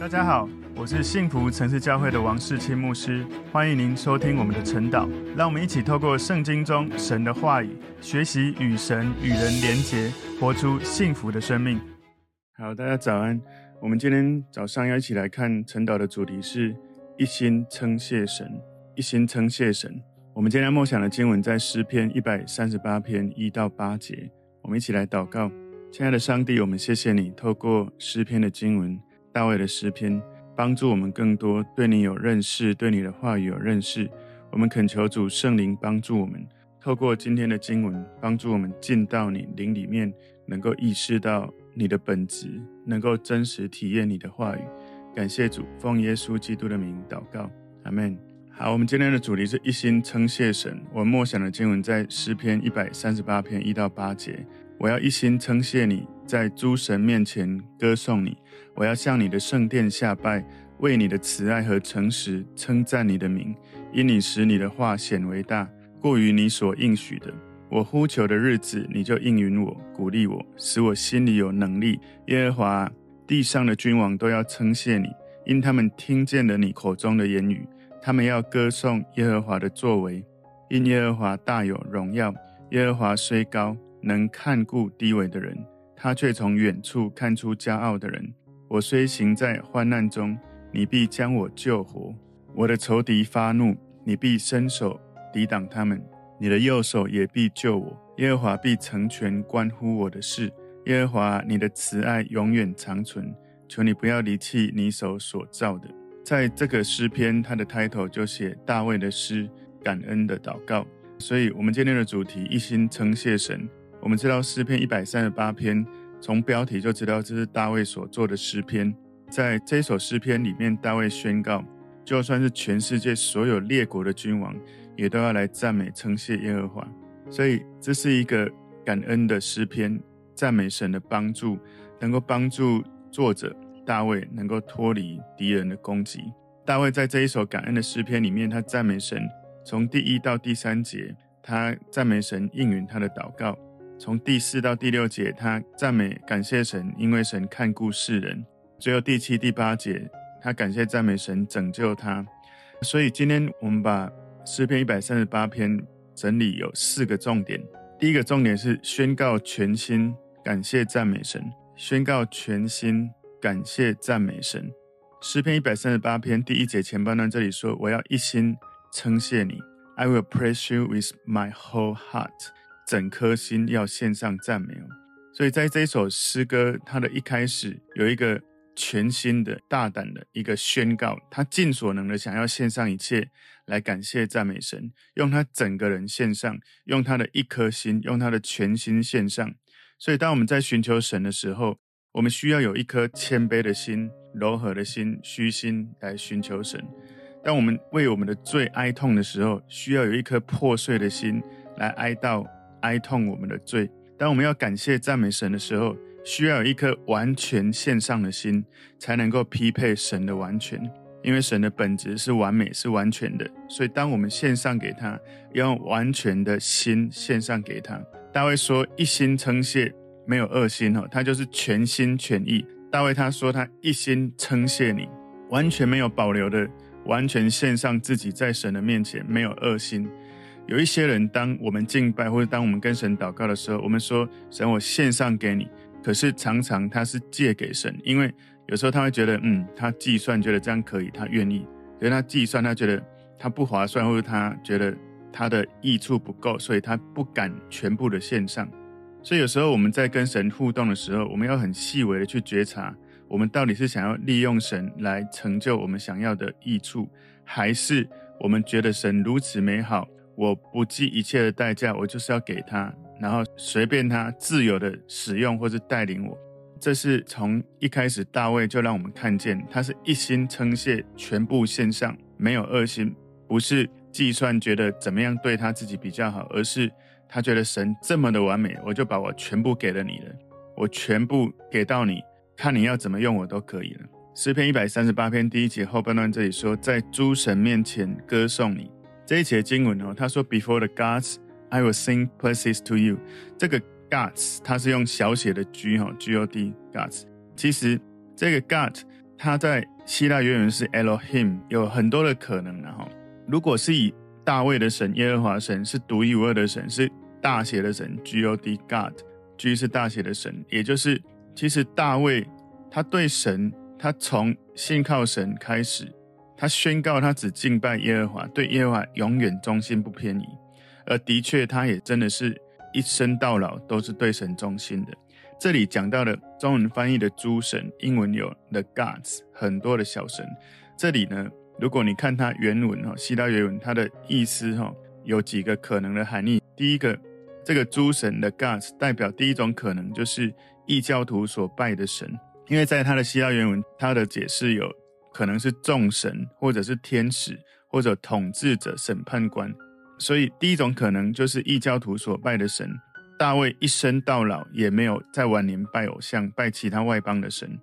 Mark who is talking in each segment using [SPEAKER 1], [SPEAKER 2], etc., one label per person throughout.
[SPEAKER 1] 大家好，我是幸福城市教会的王世清牧师，欢迎您收听我们的晨祷。让我们一起透过圣经中神的话语，学习与神与人连结，活出幸福的生命。好，大家早安。我们今天早上要一起来看晨祷的主题是一心称谢神，一心称谢神。我们今天默想的经文在诗篇一百三十八篇一到八节。我们一起来祷告，亲爱的上帝，我们谢谢你透过诗篇的经文。大卫的诗篇帮助我们更多对你有认识，对你的话语有认识。我们恳求主圣灵帮助我们，透过今天的经文，帮助我们进到你灵里面，能够意识到你的本质，能够真实体验你的话语。感谢主，奉耶稣基督的名祷告，阿门。好，我们今天的主题是一心称谢神。我默想的经文在诗篇一百三十八篇一到八节。我要一心称谢你，在诸神面前歌颂你。我要向你的圣殿下拜，为你的慈爱和诚实称赞你的名，因你使你的话显为大，过于你所应许的。我呼求的日子，你就应允我，鼓励我，使我心里有能力。耶和华，地上的君王都要称谢你，因他们听见了你口中的言语。他们要歌颂耶和华的作为，因耶和华大有荣耀。耶和华虽高，能看顾低微的人，他却从远处看出骄傲的人。我虽行在患难中，你必将我救活；我的仇敌发怒，你必伸手抵挡他们，你的右手也必救我。耶和华必成全关乎我的事。耶和华，你的慈爱永远长存，求你不要离弃你手所造的。在这个诗篇，它的 title 就写大卫的诗，感恩的祷告。所以，我们今天的主题一心称谢神。我们知道诗篇一百三十八篇。从标题就知道这是大卫所做的诗篇。在这首诗篇里面，大卫宣告，就算是全世界所有列国的君王，也都要来赞美称谢耶和华。所以这是一个感恩的诗篇，赞美神的帮助，能够帮助作者大卫能够脱离敌人的攻击。大卫在这一首感恩的诗篇里面，他赞美神，从第一到第三节，他赞美神应允他的祷告。从第四到第六节，他赞美感谢神，因为神看顾世人。最后第七、第八节，他感谢赞美神拯救他。所以今天我们把诗篇一百三十八篇整理有四个重点。第一个重点是宣告全心感谢赞美神，宣告全心感谢赞美神。诗篇一百三十八篇第一节前半段这里说：“我要一心称谢你，I will praise you with my whole heart。”整颗心要献上赞美哦，所以在这一首诗歌，它的一开始有一个全新的、大胆的一个宣告，他尽所能的想要献上一切来感谢赞美神，用他整个人献上，用他的一颗心，用他的全心献上。所以，当我们在寻求神的时候，我们需要有一颗谦卑的心、柔和的心、虚心来寻求神；当我们为我们的罪哀痛的时候，需要有一颗破碎的心来哀悼。哀痛我们的罪。当我们要感谢赞美神的时候，需要有一颗完全献上的心，才能够匹配神的完全。因为神的本质是完美，是完全的。所以，当我们献上给他，要用完全的心献上给他。大卫说：“一心称谢，没有二心。”哦，他就是全心全意。大卫他说：“他一心称谢你，完全没有保留的，完全献上自己在神的面前，没有二心。”有一些人，当我们敬拜或者当我们跟神祷告的时候，我们说：“神，我献上给你。”可是常常他是借给神，因为有时候他会觉得，嗯，他计算觉得这样可以，他愿意。可是他计算他觉得他不划算，或者他觉得他的益处不够，所以他不敢全部的献上。所以有时候我们在跟神互动的时候，我们要很细微的去觉察，我们到底是想要利用神来成就我们想要的益处，还是我们觉得神如此美好。我不计一切的代价，我就是要给他，然后随便他自由的使用或是带领我。这是从一开始大卫就让我们看见，他是一心称谢，全部献上，没有二心，不是计算觉得怎么样对他自己比较好，而是他觉得神这么的完美，我就把我全部给了你了，我全部给到你，看你要怎么用我都可以了。诗篇一百三十八篇第一节后半段这里说，在诸神面前歌颂你。这一节经文哦，他说：“Before the gods, I will sing praises to you。”这个 gods 它是用小写的 G 哈，G O D gods。其实这个 God 它在希腊原文是 Elohim，有很多的可能。然后，如果是以大卫的神耶和华神是独一无二的神，是大写的神 God God，G 是大写的神，也就是其实大卫他对神，他从信靠神开始，他宣告他只敬拜耶和华，对耶和华永远忠心不偏移。而的确，他也真的是一生到老都是对神忠心的。这里讲到的中文翻译的诸神，英文有 the gods，很多的小神。这里呢，如果你看它原文哈，希腊原文它的意思哈，有几个可能的含义。第一个，这个诸神的 gods 代表第一种可能就是异教徒所拜的神，因为在它的希腊原文，它的解释有可能是众神，或者是天使，或者统治者、审判官。所以第一种可能就是异教徒所拜的神。大卫一生到老也没有在晚年拜偶像、拜其他外邦的神。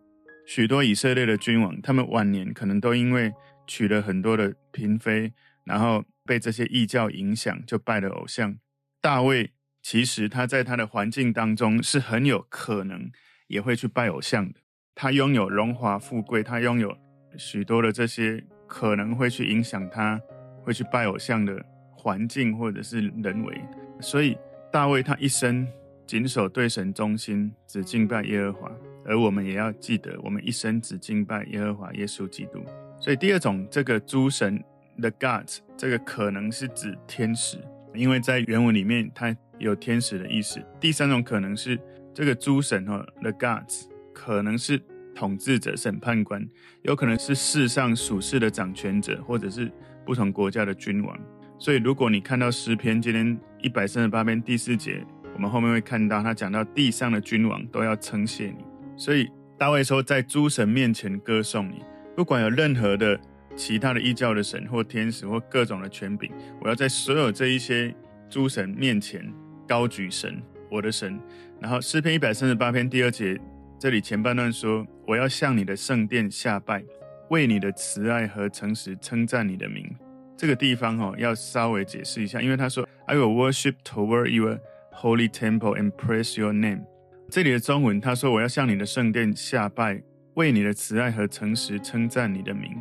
[SPEAKER 1] 许多以色列的君王，他们晚年可能都因为娶了很多的嫔妃，然后被这些异教影响，就拜了偶像。大卫其实他在他的环境当中是很有可能也会去拜偶像的。他拥有荣华富贵，他拥有许多的这些可能会去影响他会去拜偶像的环境或者是人为，所以。大卫他一生谨守对神忠心，只敬拜耶和华。而我们也要记得，我们一生只敬拜耶和华耶稣基督。所以第二种，这个诸神 the gods，这个可能是指天使，因为在原文里面它有天使的意思。第三种可能是这个诸神哈 the gods，可能是统治者、审判官，有可能是世上属世的掌权者，或者是不同国家的君王。所以，如果你看到诗篇今天一百三十八篇第四节，我们后面会看到他讲到地上的君王都要称谢你。所以大卫说，在诸神面前歌颂你，不管有任何的其他的异教的神或天使或各种的权柄，我要在所有这一些诸神面前高举神，我的神。然后诗篇一百三十八篇第二节，这里前半段说，我要向你的圣殿下拜，为你的慈爱和诚实称赞你的名。这个地方哦，要稍微解释一下，因为他说，I will worship toward your holy temple and praise your name。这里的中文他说，我要向你的圣殿下拜，为你的慈爱和诚实称赞你的名。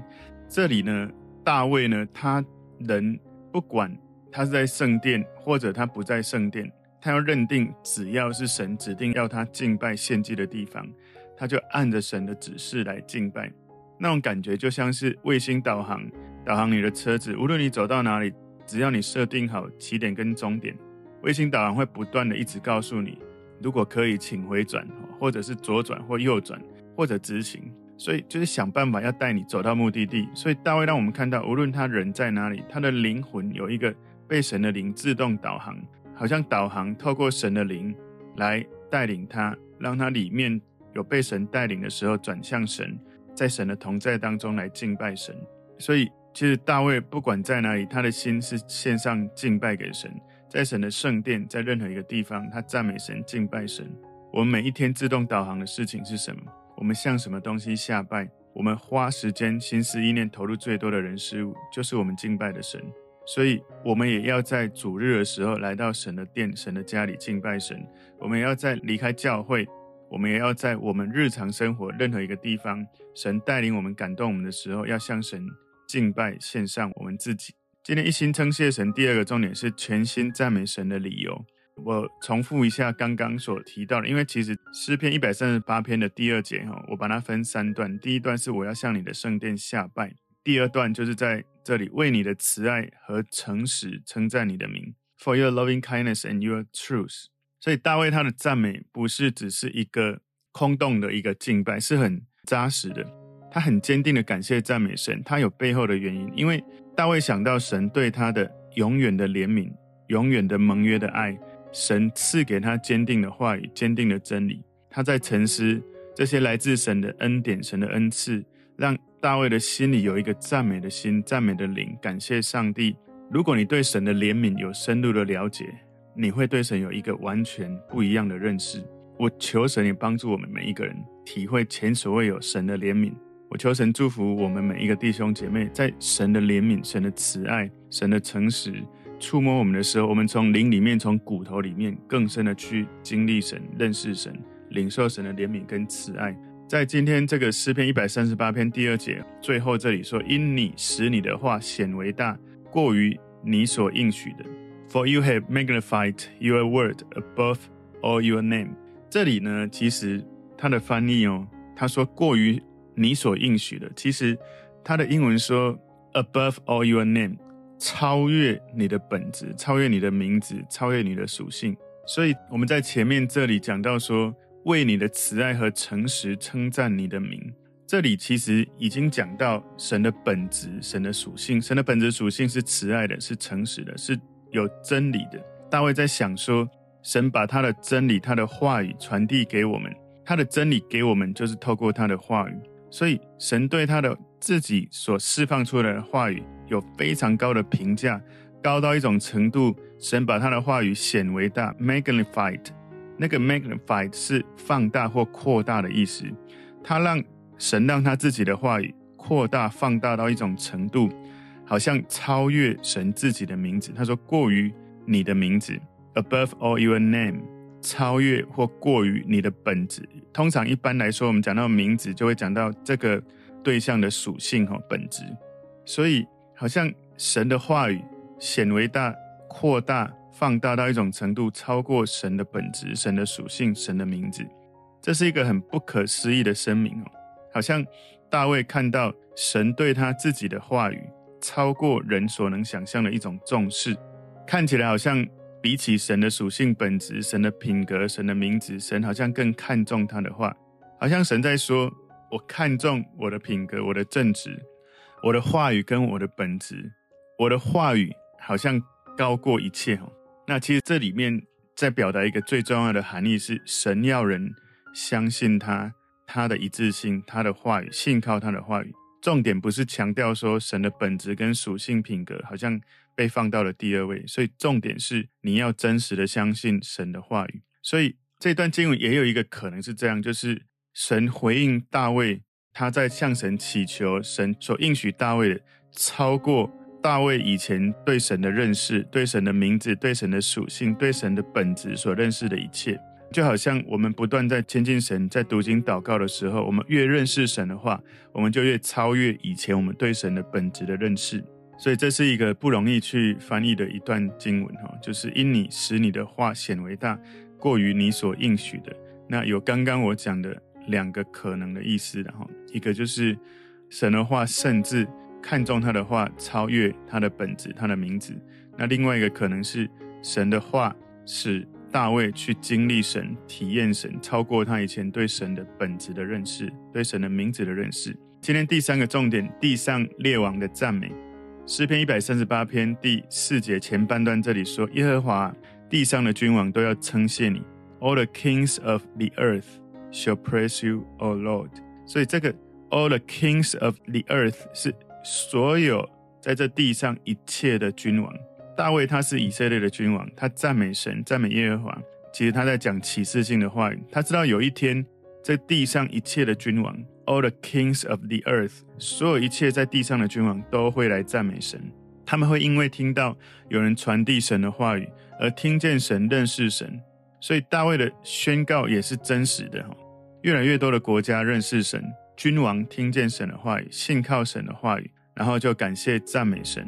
[SPEAKER 1] 这里呢，大卫呢，他人不管他是在圣殿或者他不在圣殿，他要认定只要是神指定要他敬拜献祭的地方，他就按着神的指示来敬拜。那种感觉就像是卫星导航。导航你的车子，无论你走到哪里，只要你设定好起点跟终点，卫星导航会不断的一直告诉你，如果可以，请回转，或者是左转或右转，或者直行。所以就是想办法要带你走到目的地。所以大卫让我们看到，无论他人在哪里，他的灵魂有一个被神的灵自动导航，好像导航透过神的灵来带领他，让他里面有被神带领的时候转向神，在神的同在当中来敬拜神。所以。其实大卫不管在哪里，他的心是献上敬拜给神，在神的圣殿，在任何一个地方，他赞美神、敬拜神。我们每一天自动导航的事情是什么？我们向什么东西下拜？我们花时间、心思、意念投入最多的人事物，就是我们敬拜的神。所以，我们也要在主日的时候来到神的殿、神的家里敬拜神。我们也要在离开教会，我们也要在我们日常生活任何一个地方，神带领我们、感动我们的时候，要向神。敬拜献上我们自己。今天一心称谢神，第二个重点是全心赞美神的理由。我重复一下刚刚所提到的，因为其实诗篇一百三十八篇的第二节哈，我把它分三段。第一段是我要向你的圣殿下拜，第二段就是在这里为你的慈爱和诚实称赞你的名，For your loving kindness and your truth。所以大卫他的赞美不是只是一个空洞的一个敬拜，是很扎实的。他很坚定的感谢赞美神，他有背后的原因，因为大卫想到神对他的永远的怜悯、永远的盟约的爱，神赐给他坚定的话语、坚定的真理。他在沉思这些来自神的恩典、神的恩赐，让大卫的心里有一个赞美的心、赞美的灵，感谢上帝。如果你对神的怜悯有深入的了解，你会对神有一个完全不一样的认识。我求神也帮助我们每一个人体会前所未有神的怜悯。我求神祝福我们每一个弟兄姐妹，在神的怜悯、神的慈爱、神的诚实触摸我们的时候，我们从灵里面、从骨头里面更深的去经历神、认识神、领受神的怜悯跟慈爱，在今天这个诗篇一百三十八篇第二节最后这里说：“因你使你的话显为大，过于你所应许的。” For you have magnified your word above all your name。这里呢，其实它的翻译哦，他说过于你所应许的，其实它的英文说 above all your name，超越你的本质，超越你的名字，超越你的属性。所以我们在前面这里讲到说。为你的慈爱和诚实称赞你的名，这里其实已经讲到神的本质、神的属性。神的本质属性是慈爱的，是诚实的，是有真理的。大卫在想说，神把他的真理、他的话语传递给我们，他的真理给我们就是透过他的话语。所以，神对他的自己所释放出来的话语有非常高的评价，高到一种程度，神把他的话语显为大，magnified。那个 magnified 是放大或扩大的意思，他让神让他自己的话语扩大、放大到一种程度，好像超越神自己的名字。他说：“过于你的名字，above all your name，超越或过于你的本质。”通常一般来说，我们讲到名字，就会讲到这个对象的属性和本质。所以，好像神的话语显为大、扩大。放大到一种程度，超过神的本质、神的属性、神的名字，这是一个很不可思议的声明哦。好像大卫看到神对他自己的话语，超过人所能想象的一种重视，看起来好像比起神的属性、本质、神的品格、神的名字，神好像更看重他的话，好像神在说：“我看重我的品格、我的正直、我的话语跟我的本质，我的话语好像高过一切哦。”那其实这里面在表达一个最重要的含义是，神要人相信他，他的一致性，他的话语，信靠他的话语。重点不是强调说神的本质跟属性品格好像被放到了第二位，所以重点是你要真实的相信神的话语。所以这段经文也有一个可能是这样，就是神回应大卫，他在向神祈求，神所应许大卫的超过。大卫以前对神的认识、对神的名字、对神的属性、对神的本质所认识的一切，就好像我们不断在亲近神，在读经祷告的时候，我们越认识神的话，我们就越超越以前我们对神的本质的认识。所以这是一个不容易去翻译的一段经文哈，就是因你使你的话显为大，过于你所应许的。那有刚刚我讲的两个可能的意思的哈，一个就是神的话甚至。看重他的话，超越他的本质、他的名字。那另外一个可能是神的话使大卫去经历神、体验神，超过他以前对神的本质的认识、对神的名字的认识。今天第三个重点，地上列王的赞美。诗篇一百三十八篇第四节前半段这里说：“耶和华，地上的君王都要称谢你。All the kings of the earth shall praise you, O Lord。”所以这个 “All the kings of the earth” 是。所有在这地上一切的君王，大卫他是以色列的君王，他赞美神，赞美耶和华。其实他在讲启示性的话语，他知道有一天在地上一切的君王，all the kings of the earth，所有一切在地上的君王都会来赞美神。他们会因为听到有人传递神的话语，而听见神，认识神。所以大卫的宣告也是真实的。越来越多的国家认识神。君王听见神的话语，信靠神的话语，然后就感谢赞美神，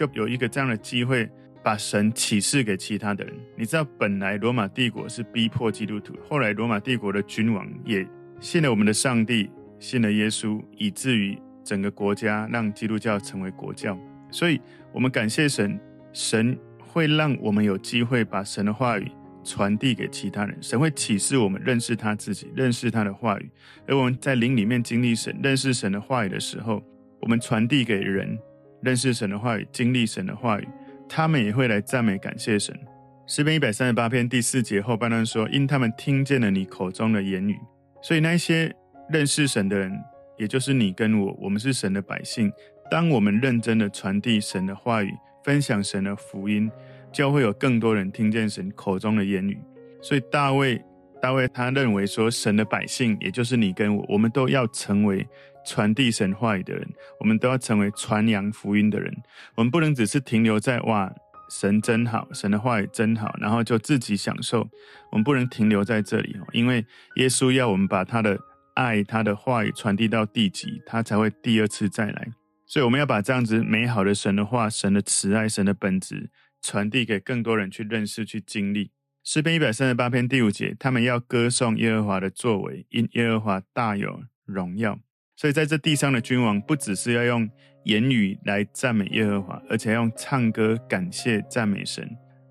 [SPEAKER 1] 就有一个这样的机会，把神启示给其他的人。你知道，本来罗马帝国是逼迫基督徒，后来罗马帝国的君王也信了我们的上帝，信了耶稣，以至于整个国家让基督教成为国教。所以，我们感谢神，神会让我们有机会把神的话语。传递给其他人，神会启示我们认识他自己，认识他的话语。而我们在灵里面经历神、认识神的话语的时候，我们传递给人认识神的话语、经历神的话语，他们也会来赞美感谢神。诗篇一百三十八篇第四节后半段说：“因他们听见了你口中的言语。”所以那些认识神的人，也就是你跟我，我们是神的百姓。当我们认真的传递神的话语，分享神的福音。就会有更多人听见神口中的言语，所以大卫，大卫他认为说，神的百姓，也就是你跟我，我们都要成为传递神话语的人，我们都要成为传扬福音的人。我们不能只是停留在哇，神真好，神的话语真好，然后就自己享受。我们不能停留在这里，因为耶稣要我们把他的爱、他的话语传递到地极，他才会第二次再来。所以我们要把这样子美好的神的话、神的慈爱、神的本质传递给更多人去认识、去经历。诗篇一百三十八篇第五节，他们要歌颂耶和华的作为，因耶和华大有荣耀。所以在这地上的君王，不只是要用言语来赞美耶和华，而且要用唱歌感谢赞美神。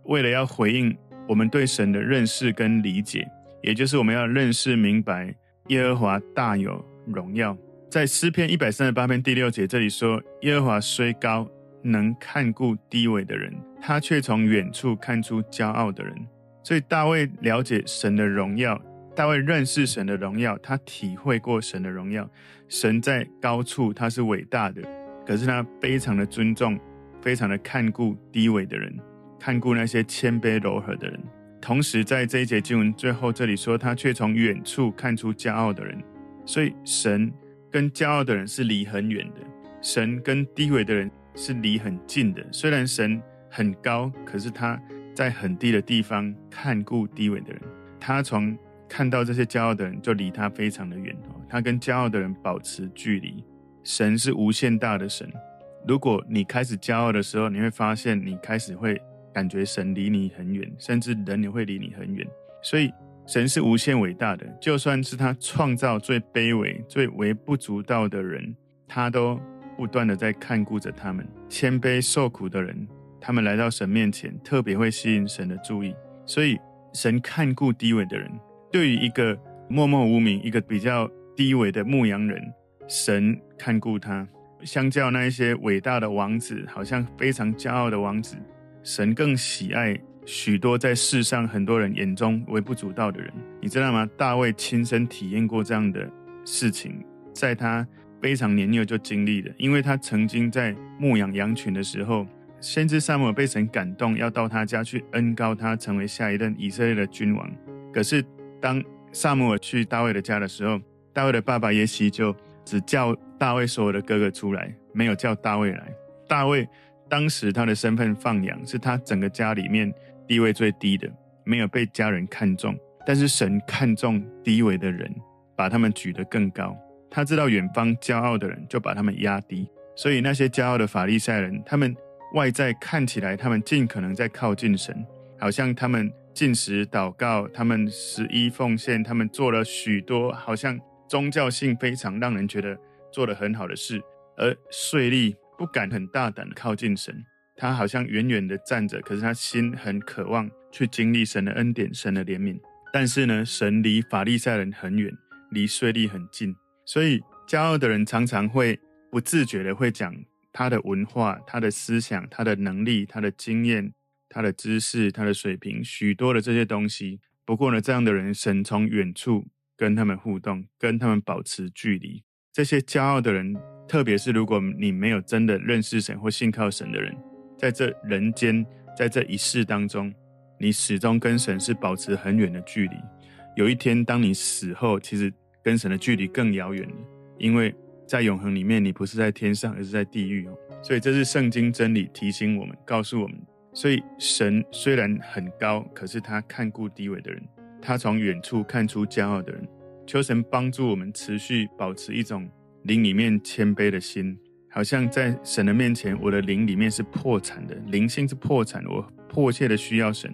[SPEAKER 1] 为了要回应我们对神的认识跟理解，也就是我们要认识明白耶和华大有荣耀。在诗篇一百三十八篇第六节这里说：“耶和华虽高，能看顾低微的人，他却从远处看出骄傲的人。”所以大卫了解神的荣耀，大卫认识神的荣耀，他体会过神的荣耀。神在高处，他是伟大的，可是他非常的尊重，非常的看顾低微的人，看顾那些谦卑柔和的人。同时，在这一节经文最后这里说，他却从远处看出骄傲的人。所以神。跟骄傲的人是离很远的，神跟低微的人是离很近的。虽然神很高，可是他在很低的地方看顾低微的人。他从看到这些骄傲的人，就离他非常的远。他跟骄傲的人保持距离。神是无限大的神。如果你开始骄傲的时候，你会发现你开始会感觉神离你很远，甚至人也会离你很远。所以。神是无限伟大的，就算是他创造最卑微、最微不足道的人，他都不断的在看顾着他们。谦卑受苦的人，他们来到神面前，特别会吸引神的注意。所以，神看顾低微的人。对于一个默默无名、一个比较低微的牧羊人，神看顾他。相较那一些伟大的王子，好像非常骄傲的王子，神更喜爱。许多在世上很多人眼中微不足道的人，你知道吗？大卫亲身体验过这样的事情，在他非常年幼就经历了，因为他曾经在牧养羊群的时候，先知撒母耳被神感动，要到他家去恩膏他成为下一任以色列的君王。可是当撒母耳去大卫的家的时候，大卫的爸爸耶西就只叫大卫所有的哥哥出来，没有叫大卫来。大卫当时他的身份放羊，是他整个家里面。地位最低的，没有被家人看重，但是神看重低微的人，把他们举得更高。他知道远方骄傲的人，就把他们压低。所以那些骄傲的法利赛人，他们外在看起来，他们尽可能在靠近神，好像他们进食祷告，他们十一奉献，他们做了许多好像宗教性非常让人觉得做得很好的事，而税吏不敢很大胆的靠近神。他好像远远的站着，可是他心很渴望去经历神的恩典、神的怜悯。但是呢，神离法利赛人很远，离税吏很近，所以骄傲的人常常会不自觉的会讲他的文化、他的思想、他的能力、他的经验、他的知识、他的水平，许多的这些东西。不过呢，这样的人，神从远处跟他们互动，跟他们保持距离。这些骄傲的人，特别是如果你没有真的认识神或信靠神的人。在这人间，在这一世当中，你始终跟神是保持很远的距离。有一天，当你死后，其实跟神的距离更遥远了，因为在永恒里面，你不是在天上，而是在地狱哦。所以这是圣经真理提醒我们，告诉我们。所以神虽然很高，可是他看顾低微的人，他从远处看出骄傲的人。求神帮助我们持续保持一种灵里面谦卑的心。好像在神的面前，我的灵里面是破产的，灵性是破产的。我迫切的需要神，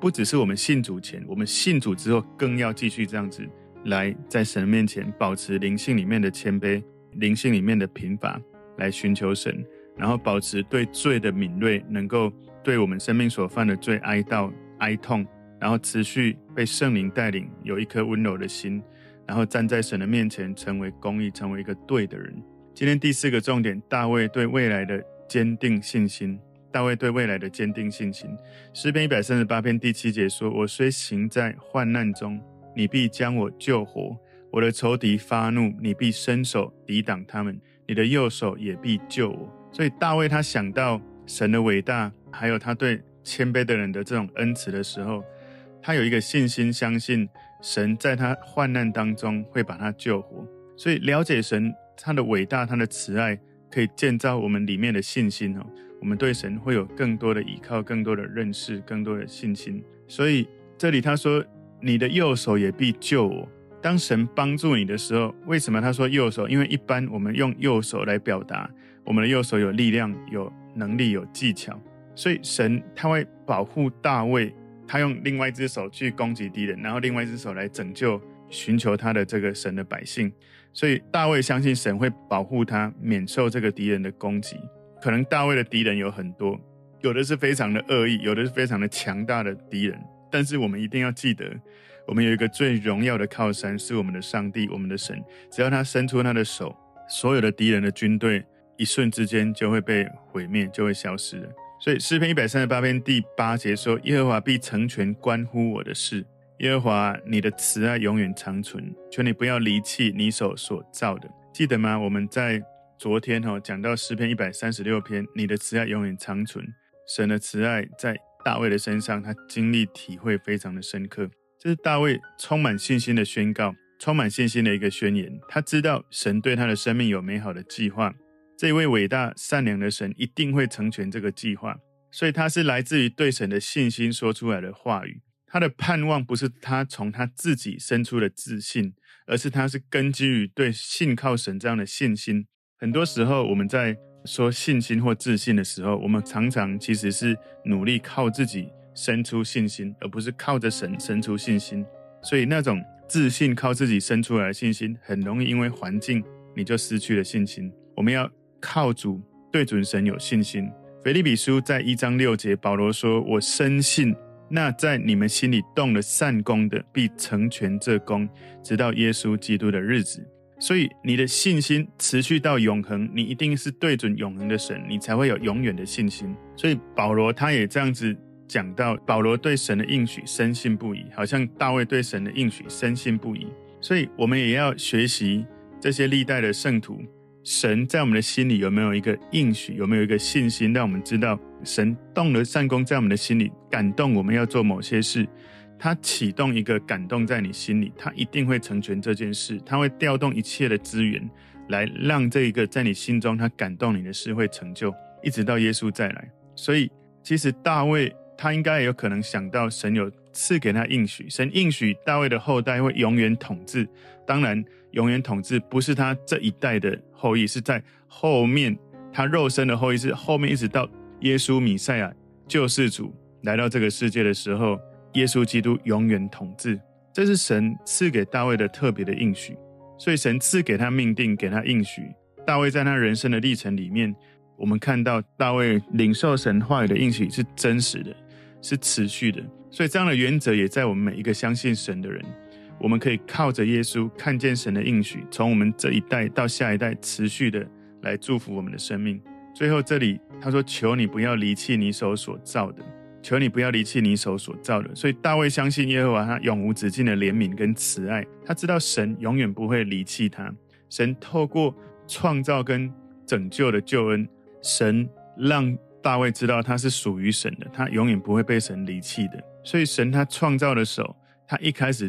[SPEAKER 1] 不只是我们信主前，我们信主之后更要继续这样子来在神的面前保持灵性里面的谦卑，灵性里面的贫乏，来寻求神，然后保持对罪的敏锐，能够对我们生命所犯的罪哀悼哀痛，然后持续被圣灵带领，有一颗温柔的心，然后站在神的面前，成为公义，成为一个对的人。今天第四个重点，大卫对未来的坚定信心。大卫对未来的坚定信心。诗篇一百三十八篇第七节说：“我虽行在患难中，你必将我救活；我的仇敌发怒，你必伸手抵挡他们，你的右手也必救我。”所以大卫他想到神的伟大，还有他对谦卑的人的这种恩慈的时候，他有一个信心，相信神在他患难当中会把他救活。所以了解神。他的伟大，他的慈爱，可以建造我们里面的信心哦。我们对神会有更多的依靠，更多的认识，更多的信心。所以这里他说：“你的右手也必救我。”当神帮助你的时候，为什么他说右手？因为一般我们用右手来表达，我们的右手有力量、有能力、有技巧，所以神他会保护大卫，他用另外一只手去攻击敌人，然后另外一只手来拯救、寻求他的这个神的百姓。所以大卫相信神会保护他，免受这个敌人的攻击。可能大卫的敌人有很多，有的是非常的恶意，有的是非常的强大的敌人。但是我们一定要记得，我们有一个最荣耀的靠山，是我们的上帝，我们的神。只要他伸出他的手，所有的敌人的军队一瞬之间就会被毁灭，就会消失了。所以诗篇一百三十八篇第八节说：“耶和华必成全关乎我的事。耶和华，你的慈爱永远长存，求你不要离弃你手所造的。”记得吗？我们在昨天哈讲到诗篇一百三十六篇，你的慈爱永远长存。神的慈爱在大卫的身上，他经历体会非常的深刻。这是大卫充满信心的宣告，充满信心的一个宣言。他知道神对他的生命有美好的计划，这位伟大善良的神一定会成全这个计划。所以他是来自于对神的信心说出来的话语。他的盼望不是他从他自己生出的自信，而是他是根基于对信靠神这样的信心。很多时候我们在说信心或自信的时候，我们常常其实是努力靠自己生出信心，而不是靠着神生出信心。所以那种自信靠自己生出来的信心，很容易因为环境你就失去了信心。我们要靠主，对准神有信心。腓立比书在一章六节，保罗说：“我深信那在你们心里动了善工的，必成全这工，直到耶稣基督的日子。”所以你的信心持续到永恒，你一定是对准永恒的神，你才会有永远的信心。所以保罗他也这样子讲到，保罗对神的应许深信不疑，好像大卫对神的应许深信不疑。所以我们也要学习这些历代的圣徒，神在我们的心里有没有一个应许，有没有一个信心，让我们知道神动了善工在我们的心里，感动我们要做某些事。他启动一个感动在你心里，他一定会成全这件事。他会调动一切的资源，来让这一个在你心中他感动你的事会成就，一直到耶稣再来。所以，其实大卫他应该也有可能想到，神有赐给他应许，神应许大卫的后代会永远统治。当然，永远统治不是他这一代的后裔，是在后面他肉身的后裔，是后面一直到耶稣米赛亚救世主来到这个世界的时候。耶稣基督永远统治，这是神赐给大卫的特别的应许。所以神赐给他命定，给他应许。大卫在他人生的历程里面，我们看到大卫领受神话语的应许是真实的，是持续的。所以这样的原则也在我们每一个相信神的人，我们可以靠着耶稣看见神的应许，从我们这一代到下一代持续的来祝福我们的生命。最后这里他说：“求你不要离弃你手所造的。”求你不要离弃你手所造的，所以大卫相信耶和华，他永无止境的怜悯跟慈爱，他知道神永远不会离弃他。神透过创造跟拯救的救恩，神让大卫知道他是属于神的，他永远不会被神离弃的。所以神他创造的手，他一开始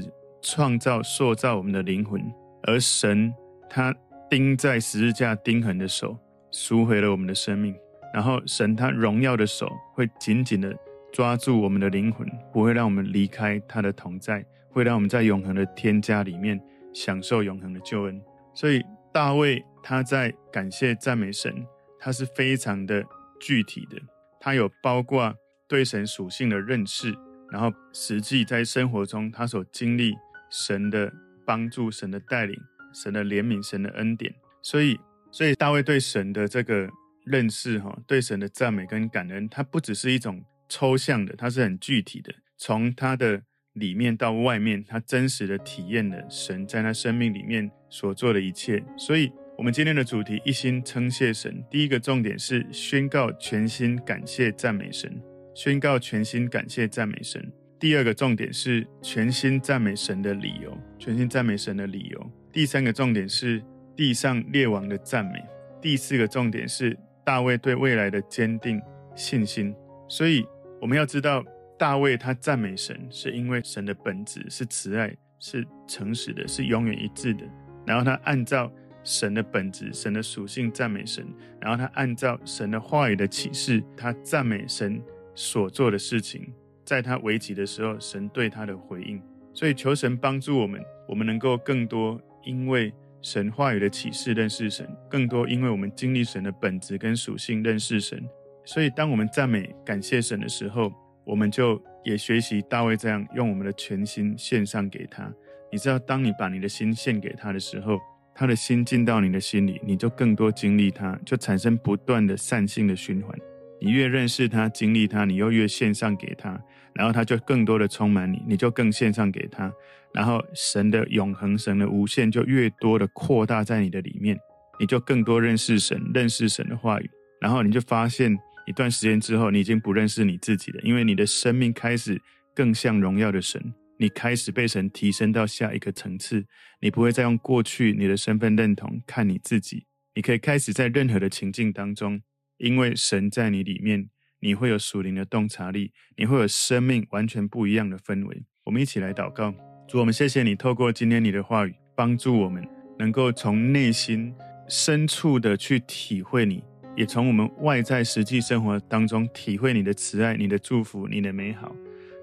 [SPEAKER 1] 创造塑造我们的灵魂，而神他钉在十字架钉痕的手，赎回了我们的生命。然后神他荣耀的手会紧紧的。抓住我们的灵魂，不会让我们离开他的同在，会让我们在永恒的天家里面享受永恒的救恩。所以大卫他在感谢赞美神，他是非常的具体的，他有包括对神属性的认识，然后实际在生活中他所经历神的帮助、神的带领、神的怜悯、神的恩典。所以，所以大卫对神的这个认识，哈，对神的赞美跟感恩，它不只是一种。抽象的，它是很具体的，从他的里面到外面，他真实的体验了神在他生命里面所做的一切。所以，我们今天的主题一心称谢神。第一个重点是宣告全心感谢赞美神，宣告全心感谢赞美神。第二个重点是全心赞美神的理由，全心赞美神的理由。第三个重点是地上列王的赞美。第四个重点是大卫对未来的坚定信心。所以。我们要知道，大卫他赞美神，是因为神的本质是慈爱，是诚实的，是永远一致的。然后他按照神的本质、神的属性赞美神，然后他按照神的话语的启示，他赞美神所做的事情。在他危急的时候，神对他的回应。所以求神帮助我们，我们能够更多因为神话语的启示认识神，更多因为我们经历神的本质跟属性认识神。所以当我们赞美感谢神的时候，我们就也学习大卫这样，用我们的全心献上给他。你知道，当你把你的心献给他的时候，他的心进到你的心里，你就更多经历他，就产生不断的善性的循环。你越认识他、经历他，你又越献上给他，然后他就更多的充满你，你就更献上给他，然后神的永恒、神的无限就越多的扩大在你的里面，你就更多认识神、认识神的话语，然后你就发现一段时间之后，你已经不认识你自己了，因为你的生命开始更像荣耀的神，你开始被神提升到下一个层次，你不会再用过去你的身份认同看你自己，你可以开始在任何的情境当中。因为神在你里面，你会有属灵的洞察力，你会有生命完全不一样的氛围。我们一起来祷告，主，我们谢谢你透过今天你的话语，帮助我们能够从内心深处的去体会你，也从我们外在实际生活当中体会你的慈爱、你的祝福、你的美好。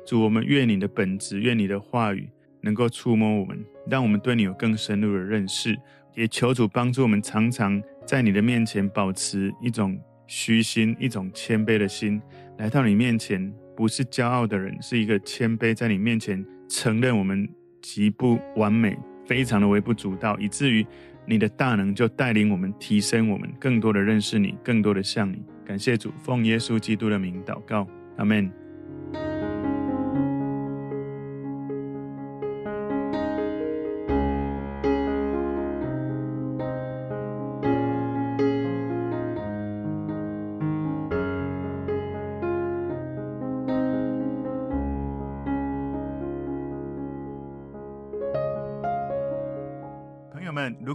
[SPEAKER 1] 主，我们愿你的本质，愿你的话语能够触摸我们，让我们对你有更深入的认识。也求主帮助我们，常常在你的面前保持一种。虚心，一种谦卑的心，来到你面前，不是骄傲的人，是一个谦卑，在你面前承认我们极不完美，非常的微不足道，以至于你的大能就带领我们提升我们，更多的认识你，更多的像你。感谢主，奉耶稣基督的名祷告，阿门。